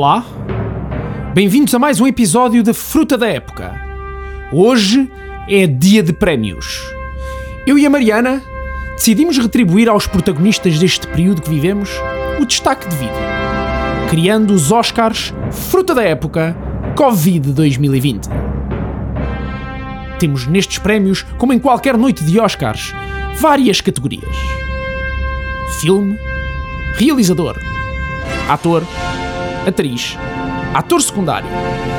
Olá, bem-vindos a mais um episódio da Fruta da Época. Hoje é dia de prémios. Eu e a Mariana decidimos retribuir aos protagonistas deste período que vivemos o destaque devido, criando os Oscars Fruta da Época Covid 2020. Temos nestes prémios, como em qualquer noite de Oscars, várias categorias: filme, realizador, ator, atriz, ator secundário,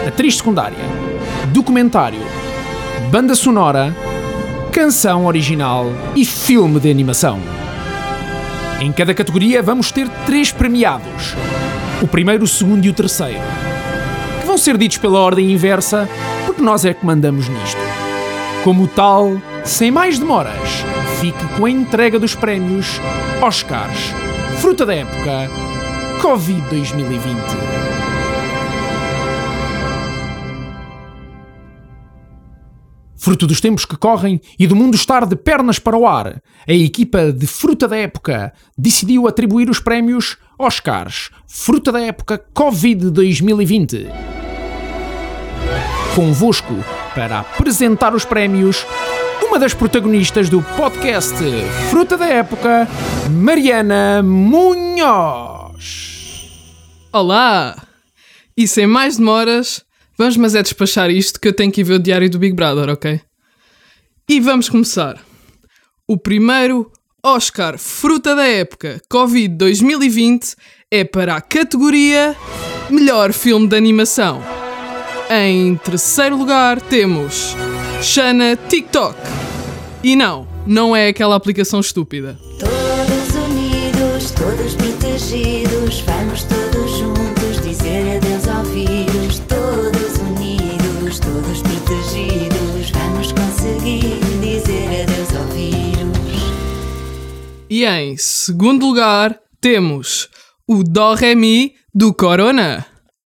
atriz secundária, documentário, banda sonora, canção original e filme de animação. Em cada categoria vamos ter três premiados: o primeiro, o segundo e o terceiro, que vão ser ditos pela ordem inversa, porque nós é que mandamos nisto. Como tal, sem mais demoras, fique com a entrega dos prémios Oscars Fruta da Época Covid 2020. Fruto dos tempos que correm e do mundo estar de pernas para o ar, a equipa de Fruta da Época decidiu atribuir os prémios Oscars Fruta da Época Covid 2020. Convosco para apresentar os prémios uma das protagonistas do podcast Fruta da Época, Mariana Munhoz. Olá! E sem mais demoras, vamos mas é despachar isto que eu tenho que ir ver o diário do Big Brother, ok? E vamos começar. O primeiro Oscar Fruta da Época Covid 2020 é para a categoria Melhor Filme de Animação. Em terceiro lugar temos Shana TikTok. E não, não é aquela aplicação estúpida. Todos protegidos, vamos todos juntos dizer adeus ao vírus. Todos unidos, todos protegidos, vamos conseguir dizer adeus ao vírus. E em segundo lugar temos o Dó Ré Mi do Corona.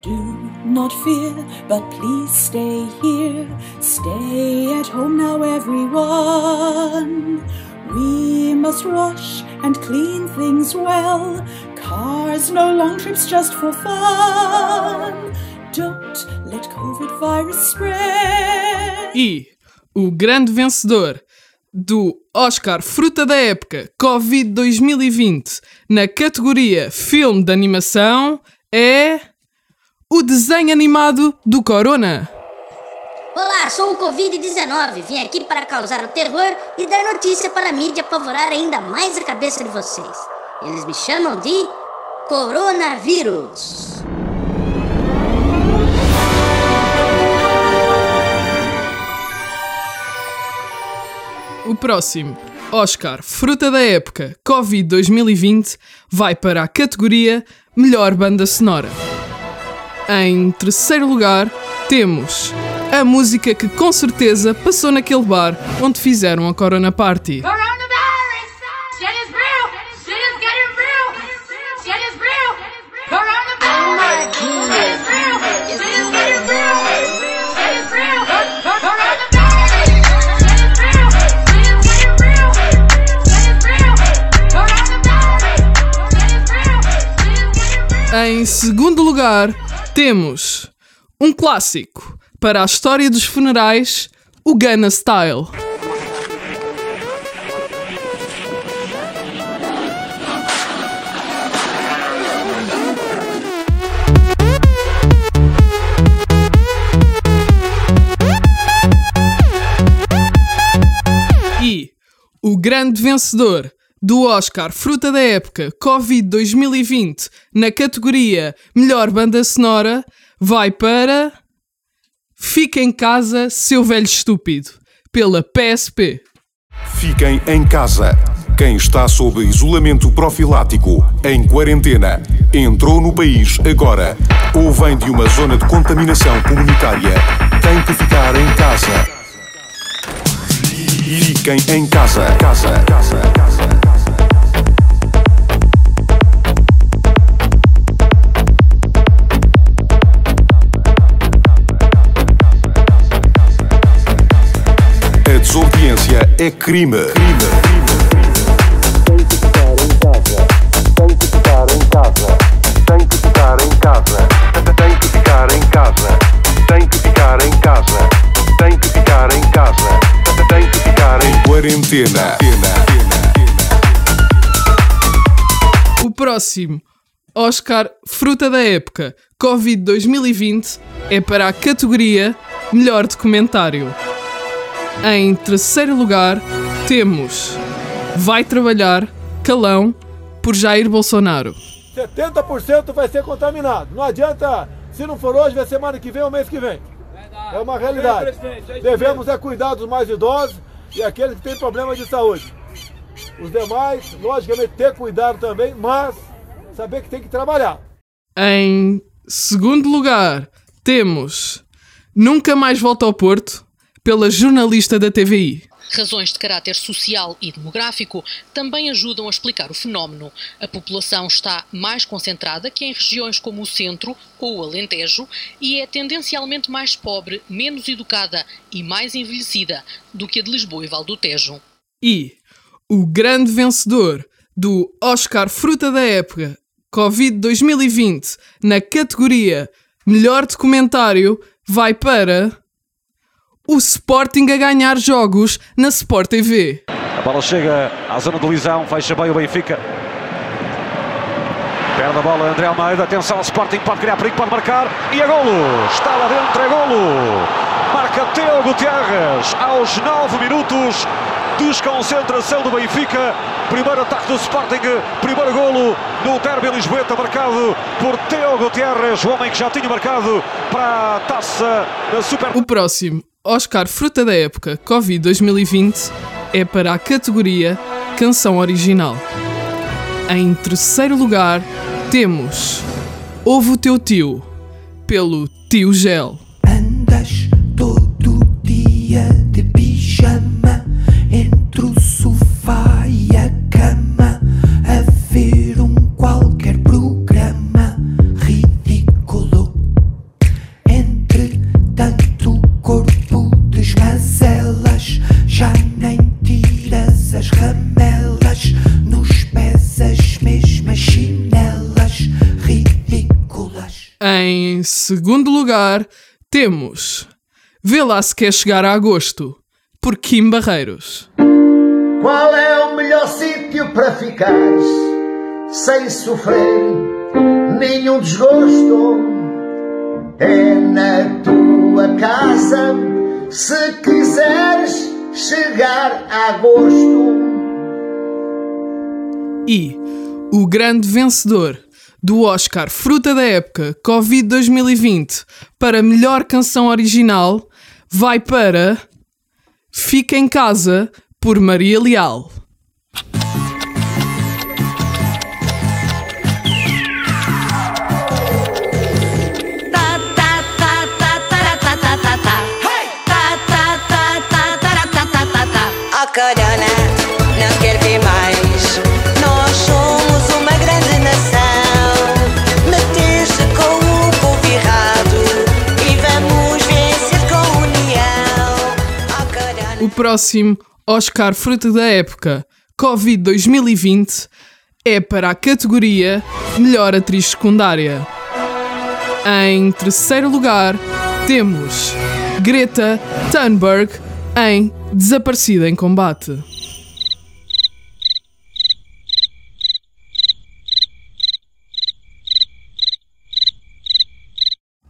Do not fear, but please stay here. Stay at home now, everyone. We must wash and clean things well. Cars, no long trips just for fun. Don't let COVID virus spread. E o grande vencedor do Oscar Fruta da Época Covid 2020 na categoria Filme de Animação é o desenho animado do Corona. Olá, sou o Covid-19. Vim aqui para causar o terror e dar notícia para a mídia apavorar ainda mais a cabeça de vocês. Eles me chamam de Coronavírus. O próximo Oscar Fruta da Época Covid 2020 vai para a categoria Melhor Banda Sonora. Em terceiro lugar, temos a música que com certeza passou naquele bar onde fizeram a Corona Party. Em segundo lugar, temos um clássico para a história dos funerais, o Gunna Style. E o grande vencedor do Oscar Fruta da Época Covid 2020 na categoria Melhor Banda Sonora vai para Fica em Casa, Seu Velho Estúpido, pela PSP. Fiquem em casa. Quem está sob isolamento profilático, em quarentena, entrou no país agora ou vem de uma zona de contaminação comunitária, tem que ficar em casa. Fiquem em casa. Casa, casa, casa. é crime. crime. Quarentena. O próximo Oscar Fruta da Época Covid 2020 é para a categoria Melhor Documentário. Em terceiro lugar, temos Vai Trabalhar, Calão, por Jair Bolsonaro. 70% vai ser contaminado. Não adianta, se não for hoje, vai ser semana que vem ou mês que vem. É uma realidade. Devemos é cuidar dos mais idosos e aqueles que têm problemas de saúde. Os demais, logicamente, ter cuidado também, mas saber que tem que trabalhar. Em segundo lugar, temos Nunca Mais Volta ao Porto, pela jornalista da TVI. Razões de caráter social e demográfico também ajudam a explicar o fenómeno. A população está mais concentrada que em regiões como o centro ou o Alentejo e é tendencialmente mais pobre, menos educada e mais envelhecida do que a de Lisboa e Val do Tejo. E o grande vencedor do Oscar Fruta da Época Covid 2020 na categoria Melhor Documentário vai para o Sporting a ganhar jogos na Sport TV. A bola chega à zona de Lisão, fecha bem o Benfica. Perde a bola André Almeida, atenção ao Sporting, pode criar perigo, pode marcar e é golo! Está lá dentro, é golo! Marca Teo Gutierrez aos 9 minutos, desconcentração do Benfica, primeiro ataque do Sporting, primeiro golo no derby Lisboeta, marcado por Teo Gutierrez, o homem que já tinha marcado para a taça da Super... O próximo Oscar Fruta da Época Covid 2020 é para a categoria Canção Original. Em terceiro lugar, temos Ouve o Teu Tio, pelo Tio Gel. Segundo lugar, temos Vê lá se quer chegar a agosto, por Kim Barreiros. Qual é o melhor sítio para ficares sem sofrer nenhum desgosto? É na tua casa se quiseres chegar a gosto. E o grande vencedor do Oscar Fruta da Época Covid 2020 para melhor canção original vai para Fica em Casa por Maria Leal. Próximo Oscar Fruta da Época Covid 2020 é para a categoria Melhor Atriz Secundária. Em terceiro lugar, temos Greta Thunberg em Desaparecida em Combate.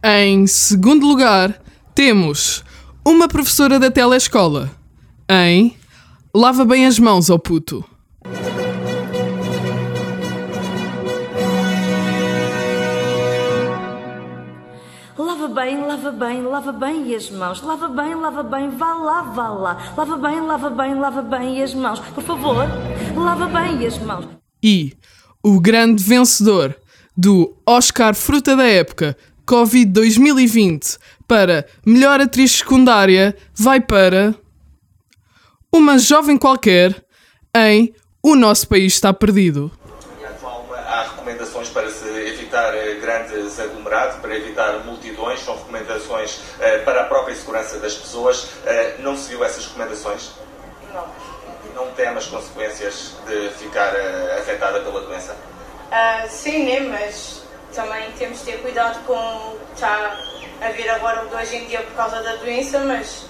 Em segundo lugar, temos uma professora da telescola em Lava bem as mãos, ó puto. Lava bem, lava bem, lava bem as mãos. Lava bem, lava bem, vá lá, vá lá. Lava bem, lava bem, lava bem as mãos. Por favor, lava bem as mãos. E o grande vencedor do Oscar Fruta da Época Covid 2020 para melhor atriz secundária vai para uma jovem qualquer em O Nosso País Está Perdido. Há recomendações para se evitar eh, grandes aglomerados, para evitar multidões, são recomendações eh, para a própria segurança das pessoas. Eh, Não seguiu essas recomendações? Não. Não teme as consequências de ficar afetada pela doença? Ah, sim, né? Mas também temos de ter cuidado com o que está a vir agora de hoje em dia por causa da doença, mas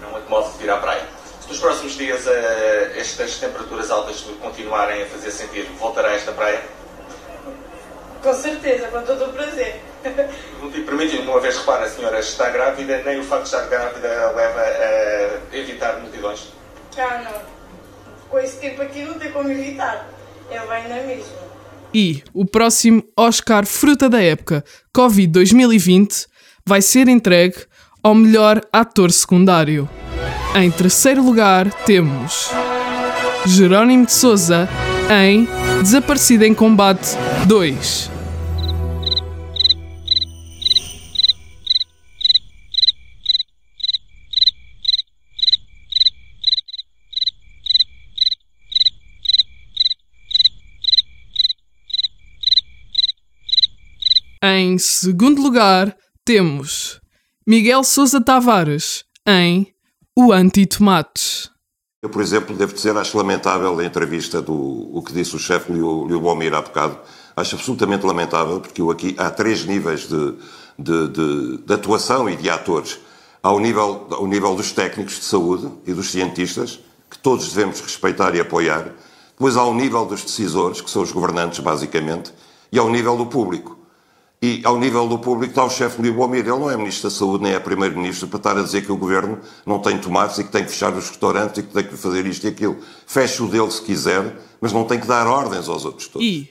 não, Não, modo de ir à praia. Se nos próximos dias eh, estas temperaturas altas continuarem a fazer sentir, voltará a esta praia? Com certeza, com todo o prazer. E permite-me, uma vez repara, a senhora está grávida, nem o facto de estar grávida leva a evitar multidões. Ah, não. Com esse tempo aqui não tem como evitar. Eu venho na mesma. E o próximo Oscar Fruta da Época Covid 2020 vai ser entregue ao melhor ator secundário. Em terceiro lugar temos Jerónimo de Souza em Desaparecida em Combate 2. Em segundo lugar, temos Miguel Sousa Tavares em O Anti-Tomates. Eu, por exemplo, devo dizer, acho lamentável a entrevista do o que disse o chefe Liu, Liu Bomir há bocado. Acho absolutamente lamentável, porque eu aqui há três níveis de, de, de, de atuação e de atores. Há o nível, ao nível dos técnicos de saúde e dos cientistas, que todos devemos respeitar e apoiar. Depois há o nível dos decisores, que são os governantes, basicamente, e ao nível do público. E ao nível do público está o chefe Liu Bomir. Ele não é Ministro da Saúde, nem é Primeiro-Ministro, para estar a dizer que o Governo não tem tomates e que tem que fechar os restaurantes e que tem que fazer isto e aquilo. Feche o dele se quiser, mas não tem que dar ordens aos outros todos. E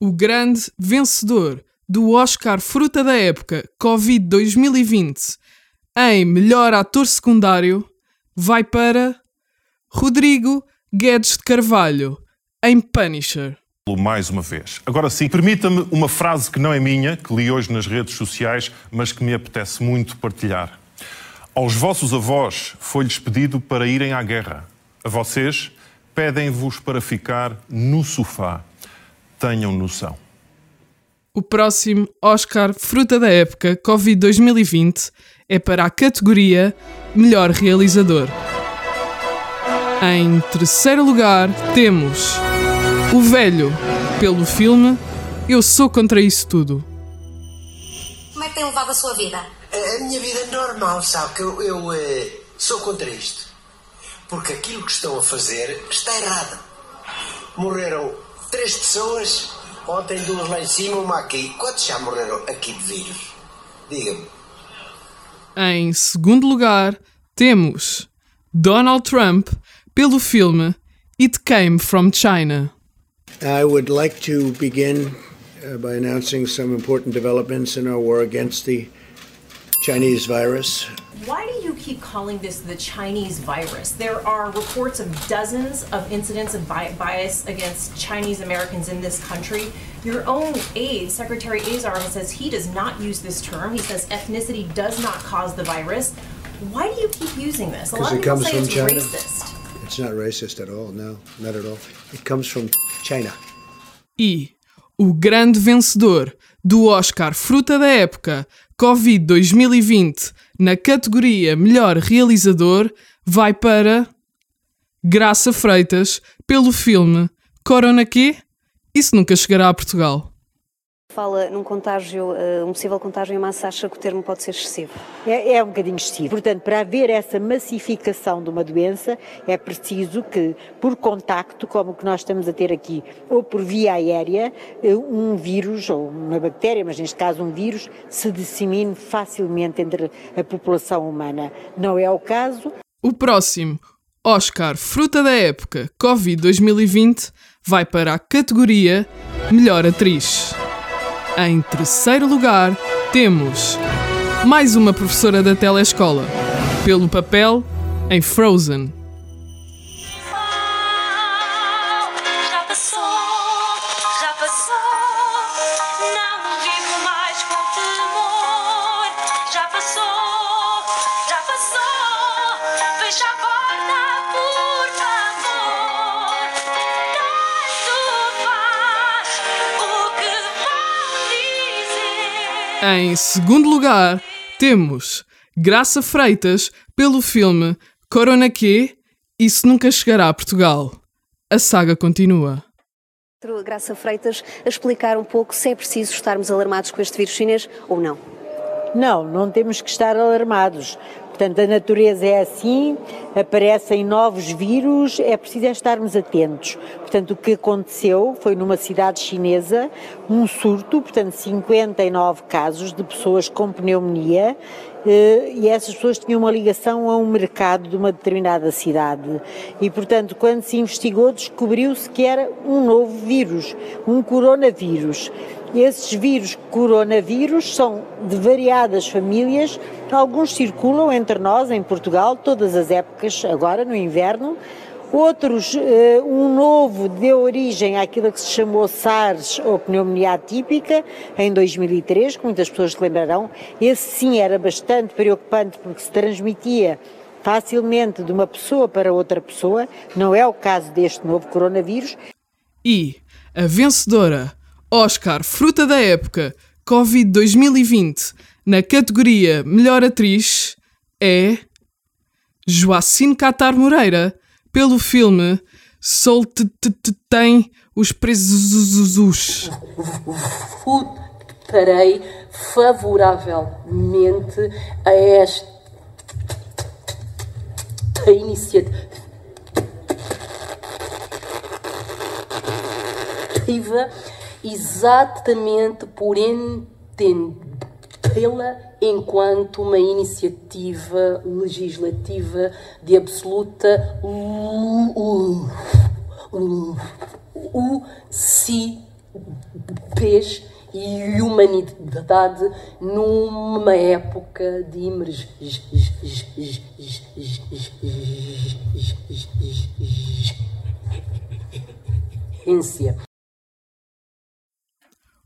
o grande vencedor do Oscar Fruta da Época Covid 2020 em melhor ator secundário vai para Rodrigo Guedes de Carvalho em Punisher. Mais uma vez. Agora sim, permita-me uma frase que não é minha, que li hoje nas redes sociais, mas que me apetece muito partilhar. Aos vossos avós foi-lhes pedido para irem à guerra. A vocês pedem-vos para ficar no sofá. Tenham noção. O próximo Oscar Fruta da Época Covid 2020 é para a categoria Melhor Realizador. Em terceiro lugar temos O Velho, pelo filme Eu Sou Contra Isso Tudo. Como é que tem levado a sua vida? A minha vida é normal, sabe? Que eu, eu eh, sou contra isto. Porque aquilo que estão a fazer está errado. Morreram três pessoas, ontem duas lá em cima, uma aqui. Quantos já morreram aqui de vírus? Diga-me. Em segundo lugar temos Donald Trump, pelo filme It Came from China. I would like to begin uh, by announcing some important developments in our war against the Chinese virus. Why do you keep calling this the Chinese virus? There are reports of dozens of incidents of bi- bias against Chinese Americans in this country. Your own aide, Secretary Azar, says he does not use this term. He says ethnicity does not cause the virus. Why do you keep using this? A lot Because of it people comes say from it's China. racist. It's not racist at all, no, not at all. It comes from China. E o grande vencedor do Oscar Fruta da Época Covid 2020 na categoria Melhor Realizador vai para Graça Freitas pelo filme Corona Quê? Isso nunca chegará a Portugal. Fala num contágio, eh, um possível contágio em massa, acha que o termo pode ser excessivo? É, é um bocadinho excessivo. Portanto, para haver essa massificação de uma doença, é preciso que, por contacto, como o que nós estamos a ter aqui, ou por via aérea, eh, um vírus, ou uma bactéria, mas neste caso um vírus, se dissemine facilmente entre a população humana. Não é o caso. O próximo Oscar Fruta da Época Covid 2020 vai para a categoria Melhor Atriz. Em terceiro lugar, temos mais uma professora da telescola, pelo papel em Frozen. Em segundo lugar, temos Graça Freitas pelo filme Corona Quê? Isso nunca chegará a Portugal. A saga continua. Graça Freitas, a explicar um pouco se é preciso estarmos alarmados com este vírus chinês ou não. Não, não temos que estar alarmados. Portanto, a natureza é assim, aparecem novos vírus, é preciso é estarmos atentos. Portanto, o que aconteceu foi numa cidade chinesa um surto, portanto, 59 casos de pessoas com pneumonia e essas pessoas tinham uma ligação a um mercado de uma determinada cidade. E, portanto, quando se investigou, descobriu-se que era um novo vírus, um coronavírus. Esses vírus coronavírus são de variadas famílias, alguns circulam entre nós em Portugal, todas as épocas, agora no inverno, Outros, eh, um novo deu origem àquilo que se chamou SARS ou pneumonia atípica em 2003, que muitas pessoas se lembrarão. Esse sim era bastante preocupante porque se transmitia facilmente de uma pessoa para outra pessoa, não é o caso deste novo coronavírus. E a vencedora Oscar Fruta da Época Covid 2020 na categoria Melhor Atriz é Joacine Catar Moreira pelo filme Sol tem os presos. Votarei favoravelmente a esta iniciativa exatamente por entendê-la enquanto uma iniciativa legislativa de absoluta lucidez e humanidade numa época de emergência.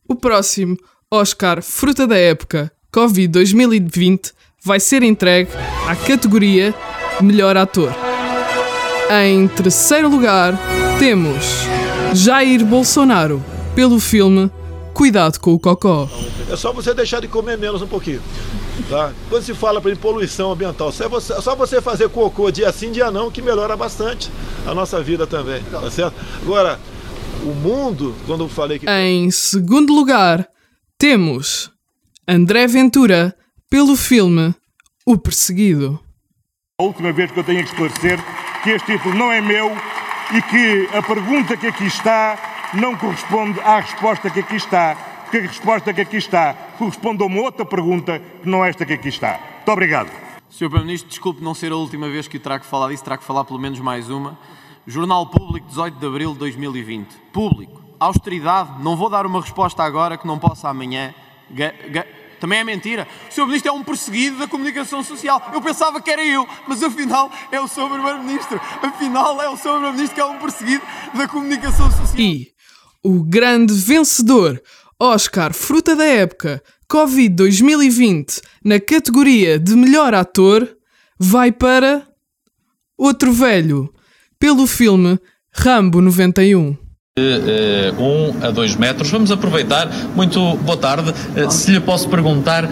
O próximo Oscar Fruta da Época Covid 2020 vai ser entregue à categoria Melhor Ator. Em terceiro lugar, temos Jair Bolsonaro pelo filme Cuidado com o Cocó. É só você deixar de comer menos um pouquinho. Tá? Quando se fala em poluição ambiental, só você, só você fazer cocô dia sim, dia não, que melhora bastante a nossa vida também. Tá certo? Agora, o mundo, quando eu falei que. Em segundo lugar, temos André Ventura pelo filme O Perseguido. A última vez que eu tenho que esclarecer que este título não é meu e que a pergunta que aqui está não corresponde à resposta que aqui está, porque a resposta que aqui está corresponde a uma outra pergunta que não é esta que aqui está. Muito obrigado. Sr. Primeiro-Ministro, desculpe não ser a última vez que o trago falar disso, trago que falar pelo menos mais uma. Jornal Público, 18 de abril de 2020. Público. Austeridade. Não vou dar uma resposta agora que não possa amanhã. Ga ga também é mentira. O Sr. Ministro é um perseguido da comunicação social. Eu pensava que era eu, mas afinal é o Sr. Primeiro-Ministro. Afinal é o Sr. Primeiro-Ministro que é um perseguido da comunicação social. E o grande vencedor, Oscar Fruta da Época, Covid 2020, na categoria de melhor ator, vai para outro velho, pelo filme Rambo 91 de uh, um a dois metros. Vamos aproveitar. Muito boa tarde. Uh, se lhe posso perguntar, uh,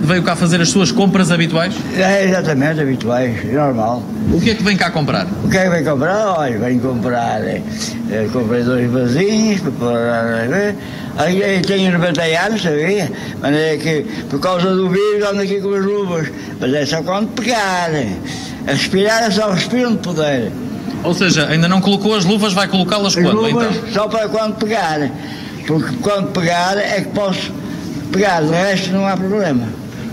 veio cá fazer as suas compras habituais? É, exatamente, habituais, normal. O que é que vem cá comprar? O que é que vem comprar? Olha, vem comprar. Eh, comprei dois vasinhos para. Aí, tenho 90 anos, sabia? Mas é que por causa do vírus ando aqui com as luvas. Mas é só quando pegar. Aspirar é só respiro de poder. Ou seja, ainda não colocou as luvas, vai colocá-las quando luvas então? Só para quando pegar. Porque quando pegar é que posso pegar, de resto não há problema.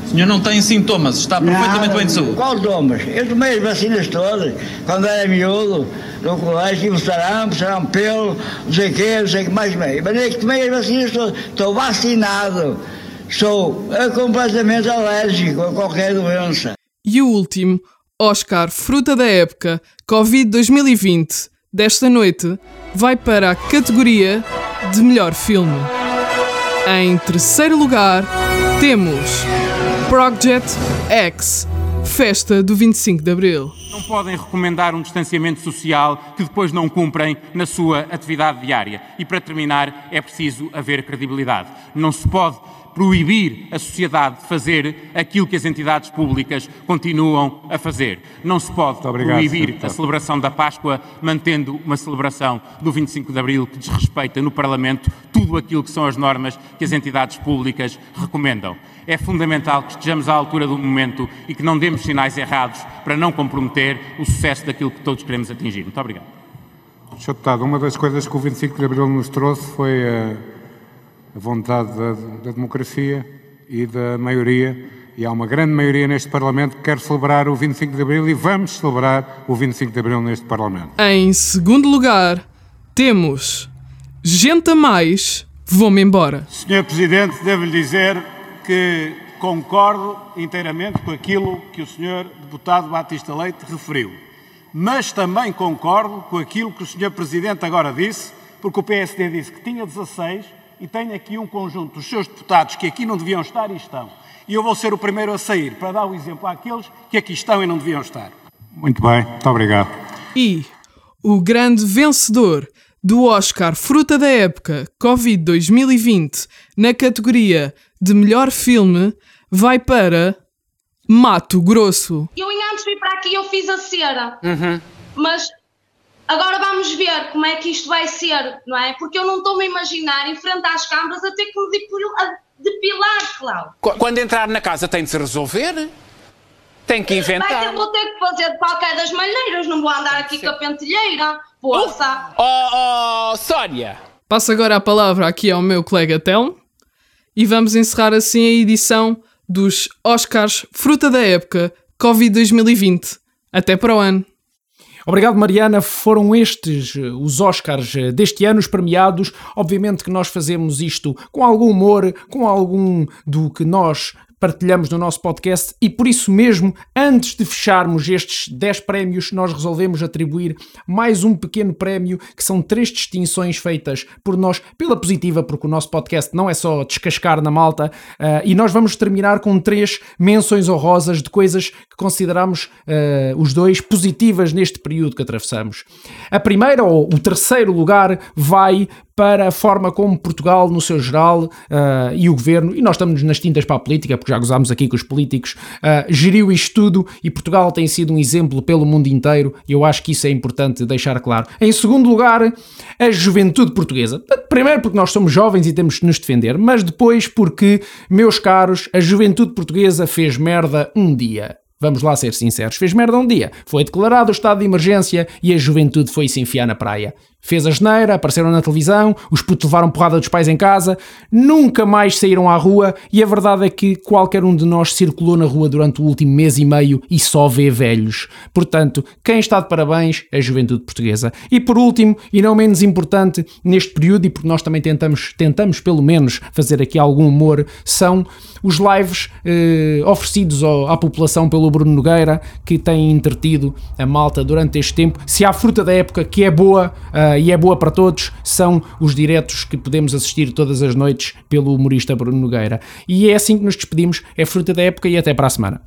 O senhor não tem sintomas, está perfeitamente Nada, bem de saúde. Qual sintomas? Eu tomei as vacinas todas, quando era miúdo, no colégio, tive sarampo, sarampelo, não sei o quê, não sei o que mais bem. Mas é que tomei as vacinas todas, estou vacinado, sou completamente alérgico a qualquer doença. E o último, Oscar Fruta da Época Covid 2020 desta noite vai para a categoria de melhor filme. Em terceiro lugar, temos Project X Festa do 25 de Abril. Não podem recomendar um distanciamento social que depois não cumprem na sua atividade diária. E para terminar, é preciso haver credibilidade. Não se pode proibir a sociedade de fazer aquilo que as entidades públicas continuam a fazer. Não se pode obrigado, proibir a celebração da Páscoa mantendo uma celebração do 25 de Abril que desrespeita no Parlamento tudo aquilo que são as normas que as entidades públicas recomendam. É fundamental que estejamos à altura do momento e que não demos sinais errados para não comprometer o sucesso daquilo que todos queremos atingir. Muito obrigado. Sr. Deputado, uma das coisas que o 25 de Abril nos trouxe foi a, a vontade da, da democracia e da maioria, e há uma grande maioria neste Parlamento que quer celebrar o 25 de Abril e vamos celebrar o 25 de Abril neste Parlamento. Em segundo lugar, temos gente a mais, vou-me embora. Senhor Presidente, devo-lhe dizer que concordo inteiramente com aquilo que o Sr. Deputado Batista Leite referiu. Mas também concordo com aquilo que o Sr. Presidente agora disse, porque o PSD disse que tinha 16 e tem aqui um conjunto dos seus deputados que aqui não deviam estar e estão. E eu vou ser o primeiro a sair para dar o exemplo àqueles que aqui estão e não deviam estar. Muito bem, muito obrigado. E o grande vencedor do Oscar Fruta da Época Covid 2020 na categoria de melhor filme vai para Mato Grosso. Eu em antes de vir para aqui eu fiz a cera, mas agora vamos ver como é que isto vai ser, não é? Porque eu não estou-me a imaginar em frente às câmaras a ter que me depilar, Cláudio. Qu- Quando entrar na casa tem de se resolver. Tem que Vai ter, inventar. vou ter que fazer de qualquer das maneiras, não vou andar aqui com a pentelheira. Poça! Oh, oh, Sónia! Passo agora a palavra aqui ao meu colega Telmo e vamos encerrar assim a edição dos Oscars Fruta da Época Covid 2020. Até para o ano. Obrigado, Mariana. Foram estes eh, os Oscars eh, deste ano, os premiados. Obviamente que nós fazemos isto com algum humor, com algum do que nós partilhamos no nosso podcast e por isso mesmo, antes de fecharmos estes 10 prémios, nós resolvemos atribuir mais um pequeno prémio, que são três distinções feitas por nós pela positiva, porque o nosso podcast não é só descascar na malta, ah, e nós vamos terminar com três menções honrosas de coisas que consideramos ah, os dois positivas neste período que atravessamos. A primeira, ou o terceiro lugar, vai para a forma como Portugal, no seu geral, ah, e o governo, e nós estamos nas tintas para a política, porque já gozámos aqui com os políticos, ah, geriu isto tudo e Portugal tem sido um exemplo pelo mundo inteiro, e eu acho que isso é importante deixar claro. Em segundo lugar, a juventude portuguesa. Primeiro porque nós somos jovens e temos de nos defender, mas depois porque, meus caros, a juventude portuguesa fez merda um dia. Vamos lá ser sinceros, fez merda um dia. Foi declarado o estado de emergência e a juventude foi se enfiar na praia. Fez a geneira, apareceram na televisão, os putos levaram porrada dos pais em casa, nunca mais saíram à rua e a verdade é que qualquer um de nós circulou na rua durante o último mês e meio e só vê velhos. Portanto, quem está de parabéns é a juventude portuguesa. E por último, e não menos importante, neste período, e porque nós também tentamos, tentamos pelo menos fazer aqui algum humor, são os lives eh, oferecidos ao- à população pelo Bruno Nogueira, que tem entretido a malta durante este tempo. Se há fruta da época que é boa ah, e é boa para todos, são os diretos que podemos assistir todas as noites pelo humorista Bruno Nogueira. E é assim que nos despedimos. É fruta da época e até para a semana.